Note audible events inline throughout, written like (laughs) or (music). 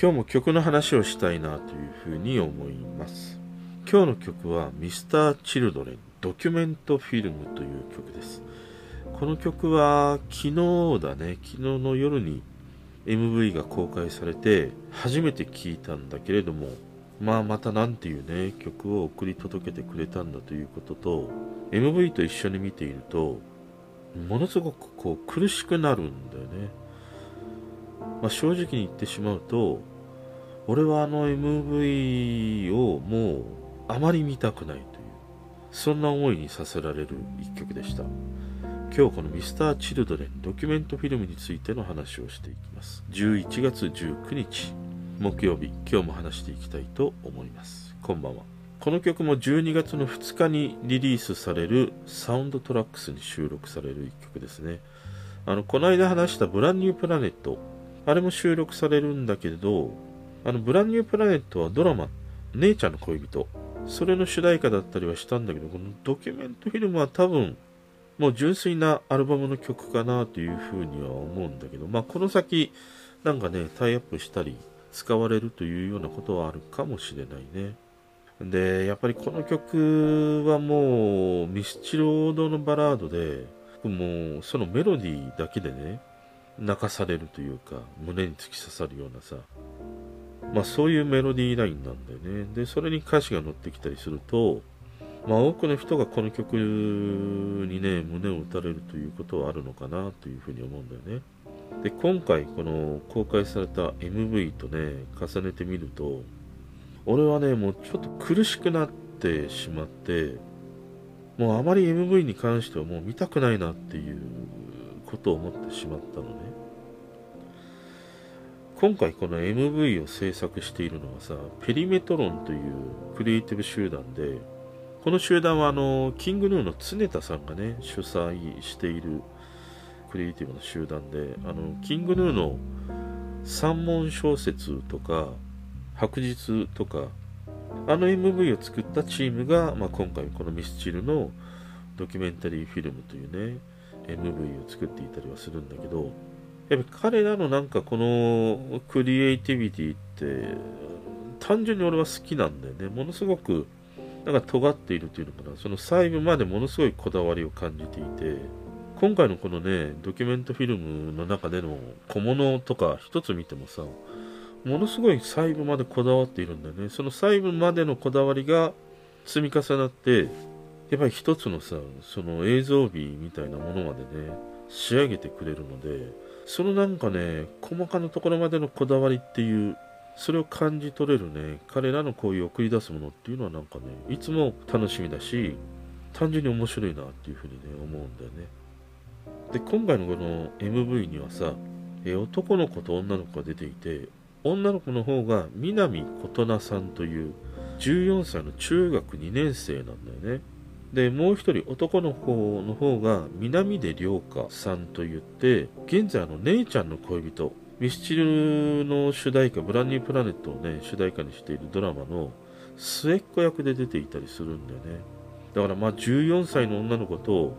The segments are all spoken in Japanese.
今日も曲の話をしたいなというふうに思います。今日の曲は Mr.Children ドキュメントフィルムという曲です。この曲は昨日だね。昨日の夜に MV が公開されて初めて聴いたんだけれどもまあまた何ていうね曲を送り届けてくれたんだということと MV と一緒に見ているとものすごくこう苦しくなるんだよね、まあ、正直に言ってしまうと俺はあの MV をもうあまり見たくないというそんな思いにさせられる一曲でした。今日この Mr.Children ドキュメントフィルムについての話をしていきます。11月19日木曜日今日も話していきたいと思います。こんばんは。この曲も12月の2日にリリースされるサウンドトラックスに収録される一曲ですね。あのこの間話したブランニュープラネットあれも収録されるんだけれどあのブランニュープラネットはドラマ姉ちゃんの恋人それの主題歌だったりはしたんだけどこのドキュメントフィルムは多分もう純粋なアルバムの曲かなというふうには思うんだけど、まあ、この先、なんかね、タイアップしたり、使われるというようなことはあるかもしれないね。で、やっぱりこの曲はもう、ミスチル王道のバラードで、もう、そのメロディーだけでね、泣かされるというか、胸に突き刺さるようなさ、まあそういうメロディーラインなんだよね。で、それに歌詞が乗ってきたりすると、まあ、多くの人がこの曲にね、胸を打たれるということはあるのかなというふうに思うんだよね。で、今回この公開された MV とね、重ねてみると、俺はね、もうちょっと苦しくなってしまって、もうあまり MV に関してはもう見たくないなっていうことを思ってしまったのね。今回この MV を制作しているのはさ、ペリメトロンというクリエイティブ集団で、この集団はあのキングヌーの常田さんがね主催しているクリエイティブな集団であのキングヌーの三文小説とか白日とかあの MV を作ったチームが、まあ、今回このミスチルのドキュメンタリーフィルムというね MV を作っていたりはするんだけどやっぱ彼らのなんかこのクリエイティビティって単純に俺は好きなんだよねものすごくなんか尖っているというのかな、その細部までものすごいこだわりを感じていて、今回のこのね、ドキュメントフィルムの中での小物とか一つ見てもさ、ものすごい細部までこだわっているんだよね。その細部までのこだわりが積み重なって、やっぱり一つのさ、その映像美みたいなものまでね、仕上げてくれるので、そのなんかね、細かなところまでのこだわりっていうそれを感じ取れるね、彼らのこういう送り出すものっていうのはなんかね、いつも楽しみだし、単純に面白いなっていうふうにね、思うんだよね。で、今回のこの MV にはさ、え男の子と女の子が出ていて、女の子の方が南琴奈さんという14歳の中学2年生なんだよね。で、もう一人男の方の方が南出涼香さんといって、現在の姉ちゃんの恋人、ミスチルの主題歌、ブランニュープラネットをね、主題歌にしているドラマの末っ子役で出ていたりするんだよね。だからまあ14歳の女の子と、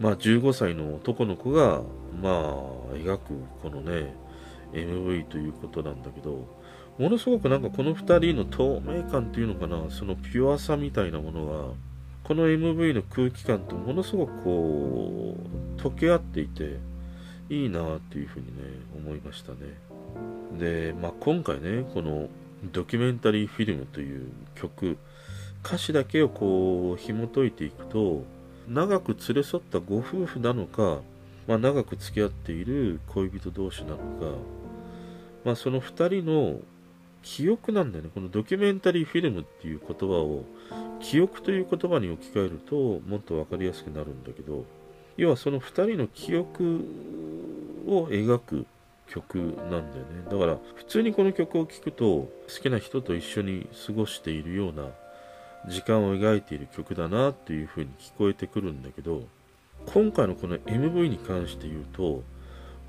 まあ15歳の男の子が、まあ描くこのね、MV ということなんだけど、ものすごくなんかこの2人の透明感っていうのかな、そのピュアさみたいなものは、この MV の空気感とものすごくこう、溶け合っていて、いいなっていうふうにね、思いましたね。で、まあ、今回ね、このドキュメンタリーフィルムという曲、歌詞だけをこう紐解いていくと、長く連れ添ったご夫婦なのか、まあ、長く付き合っている恋人同士なのか、まあ、その2人の記憶なんだよね。このドキュメンタリーフィルムっていう言葉を記憶という言葉に置き換えるともっと分かりやすくなるんだけど、要はその2人の記憶を描く曲なんだよね。だから普通にこの曲を聴くと好きな人と一緒に過ごしているような時間を描いている曲だなっていう風に聞こえてくるんだけど今回のこの MV に関して言うと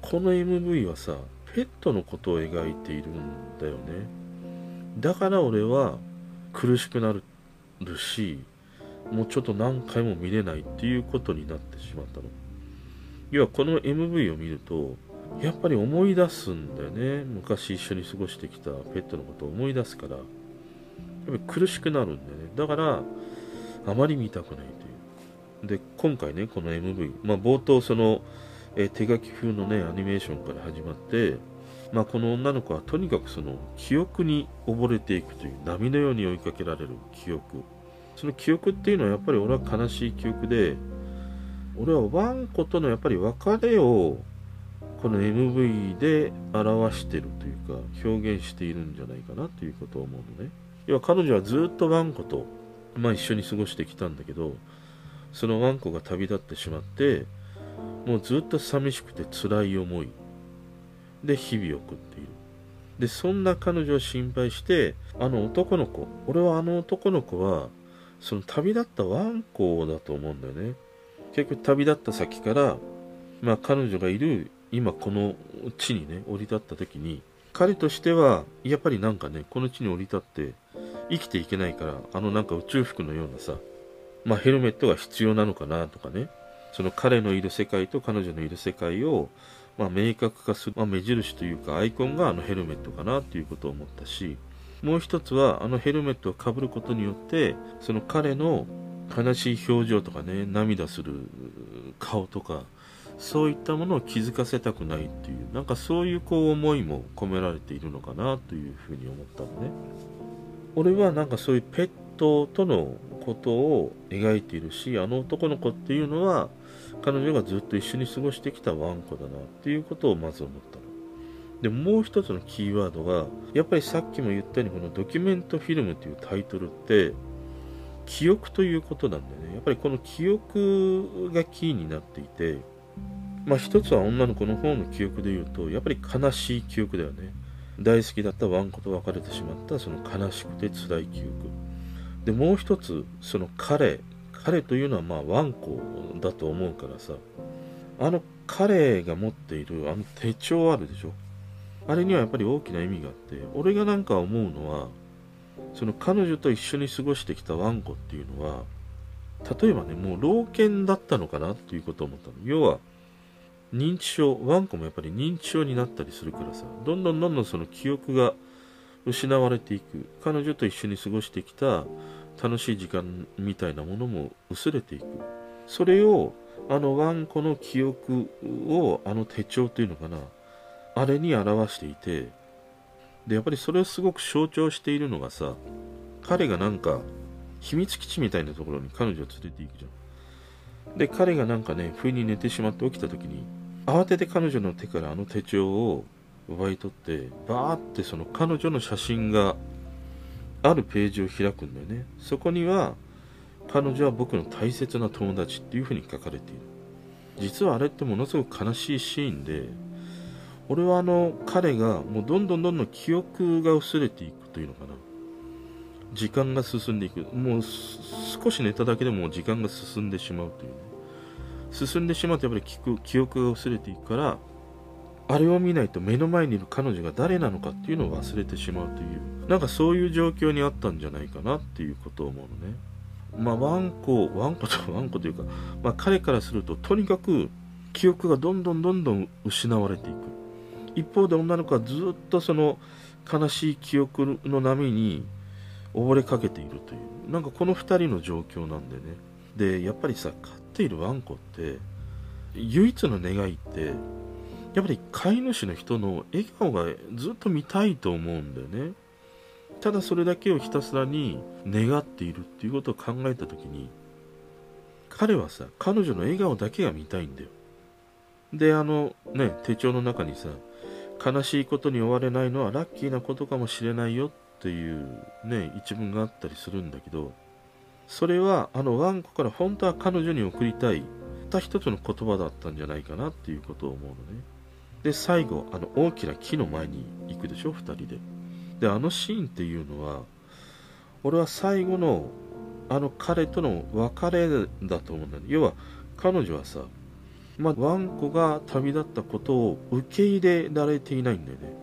この MV はさペットのことを描いているんだよね。だから俺は苦しくなるしもうちょっと何回も見れないっていうことになってしまったの。要はこの MV を見ると、やっぱり思い出すんだよね。昔一緒に過ごしてきたペットのことを思い出すから。やっぱり苦しくなるんだよね。だからあまり見たくないという。で今回ねこの MV、まあ、冒頭その、え、手書き風のねアニメーションから始まってまあ、この女の子はとにかくその記憶に溺れていくという波のように追いかけられる記憶。その記憶っていうのはやっぱり俺は悲しい記憶で俺はワンコとのやっぱり別れをこの MV で表してるというか表現しているんじゃないかなということを思うのね。要は彼女はずっとワンコと、まあ、一緒に過ごしてきたんだけどそのワンコが旅立ってしまってもうずっと寂しくて辛い思い。で日々送っている。でそんな彼女を心配してあの男の子俺はあの男の子はその旅立ったワンコだと思うんだよね。結局旅立った先からまあ彼女がいる今この地にね降り立った時に彼としてはやっぱりなんかねこの地に降り立って生きていけないからあのなんか宇宙服のようなさまあヘルメットが必要なのかなとかねその彼のいる世界と彼女のいる世界をまあ、明確化する、まあ、目印というかアイコンがあのヘルメットかなということを思ったしもう一つはあのヘルメットをかぶることによってその彼の悲しい表情とかね涙する顔とかそういったものを気づかせたくないっていうなんかそういうこう思いも込められているのかなというふうに思ったのね。俺はなんかそういうペットとのことを描いているしあの男の子っていうのは彼女がずっと一緒に過ごしてきたワンコだなっていうことをまず思ったの。で、もう一つのキーワードが、やっぱりさっきも言ったようにこのドキュメントフィルムというタイトルって、記憶ということなんだよね。やっぱりこの記憶がキーになっていて、まあ一つは女の子の方の記憶で言うと、やっぱり悲しい記憶だよね。大好きだったワンコと別れてしまったその悲しくて辛い記憶。で、もう一つ、その彼、彼というのはまあワンコだと思うからさあの彼が持っているあの手帳あるでしょ？あれにはやっぱり大きな意味があって俺がなんか思うのはその彼女と一緒に過ごしてきたワンコっていうのは例えばねもう老犬だったのかなっていうことを思ったの。要は認知症ワンコもやっぱり認知症になったりするからさどんどんどんどんその記憶が失われていく。彼女と一緒に過ごしてきた楽しい時間みたいなものも薄れていく。それをあのワンコの記憶をあの手帳というのかな。あれに表していて。でやっぱりそれをすごく象徴しているのがさ彼がなんか秘密基地みたいなところに彼女を連れていくじゃん。で彼がなんかね不意に寝てしまって起きた時に慌てて彼女の手からあの手帳を奪い取ってバーってその彼女の写真があるページを開くんだよね。そこには彼女は僕の大切な友達っていうふうに書かれている。実はあれってものすごく悲しいシーンで俺はあの彼がもうどんどんどんどん記憶が薄れていくというのかな。時間が進んでいく。もう少し寝ただけでも時間が進んでしまうというね。進んでしまうとやっぱり記憶が薄れていくからあれを見ないと目の前にいる彼女が誰なのかっていうのを忘れてしまうというなんかそういう状況にあったんじゃないかなっていうことを思うのね。まあワンコワンコと (laughs) ワンコというか、まあ、彼からするととにかく記憶がどんどんどんどん失われていく。一方で女の子はずっとその悲しい記憶の波に溺れかけているという。なんかこの2人の状況なんでね。でやっぱりさ飼っているワンコって唯一の願いってやっぱり飼い主の人の笑顔がずっと見たいと思うんだよね。ただそれだけをひたすらに願っているっていうことを考えた時に彼はさ彼女の笑顔だけが見たいんだよ。であのね手帳の中にさ悲しいことに追われないのはラッキーなことかもしれないよっていうね一文があったりするんだけどそれはあのワンコから本当は彼女に送りたいた一つの言葉だったんじゃないかなっていうことを思うのね。で最後あの大きな木の前に行くでしょ？2人で。であのシーンっていうのは俺は最後のあの彼との別れだと思うんだよ要は彼女はさ、まあ、ワンコが旅立ったことを受け入れられていないんだよね。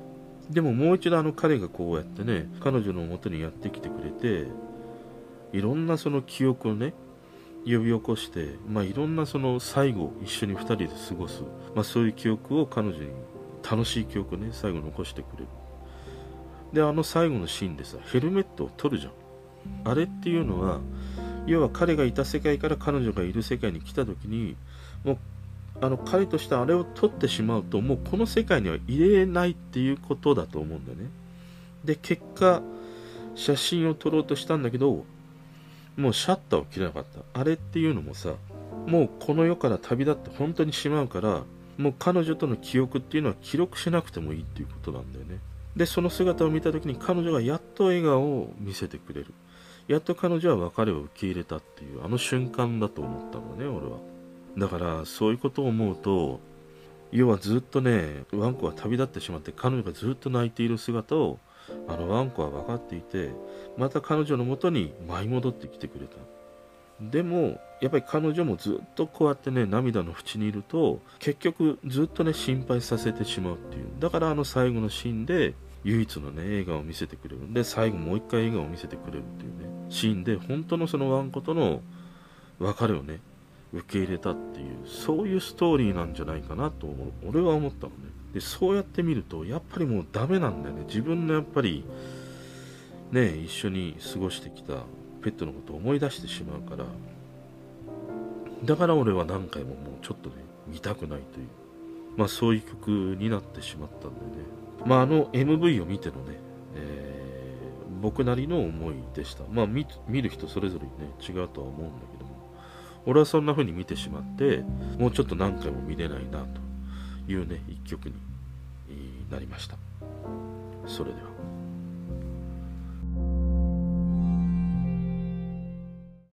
でももう一度あの彼がこうやってね彼女のもとにやってきてくれていろんなその記憶をね呼び起こして、まあ、いろんなその最後一緒に2人で過ごす、まあ、そういう記憶を彼女に楽しい記憶をね最後残してくれる。であの最後のシーンでさヘルメットを取るじゃん。あれっていうのは要は彼がいた世界から彼女がいる世界に来た時にもうあの彼としてあれを取ってしまうともうこの世界には入れないっていうことだと思うんだよね。で結果写真を撮ろうとしたんだけどもうシャッターを切れなかった。あれっていうのもさもうこの世から旅立って本当にしまうからもう彼女との記憶っていうのは記録しなくてもいいっていうことなんだよね。でその姿を見た時に彼女がやっと笑顔を見せてくれる。やっと彼女は別れを受け入れたっていうあの瞬間だと思ったのね俺は。だからそういうことを思うと要はずっとねワンコは旅立ってしまって彼女がずっと泣いている姿をあのワンコは分かっていてまた彼女のもとに舞い戻ってきてくれた。でもやっぱり彼女もずっとこうやってね涙の淵にいると結局ずっとね心配させてしまうっていう。だからあの最後のシーンで唯一のね映画を見せてくれる。で最後もう一回映画を見せてくれるっていうねシーンで本当のそのワンコとの別れをね受け入れたっていうそういうストーリーなんじゃないかなと俺は思ったのね。でそうやって見るとやっぱりもうダメなんだよね。自分のやっぱりね一緒に過ごしてきたペットのことを思い出してしまうから。だから俺は何回ももうちょっとね見たくないという。まあそういう曲になってしまったんでね。まああの MV を見てのね、えー、僕なりの思いでした。まあ見る人それぞれね違うとは思うんだけども。俺はそんな風に見てしまってもうちょっと何回も見れないなと。いうね一曲になりました。それでは。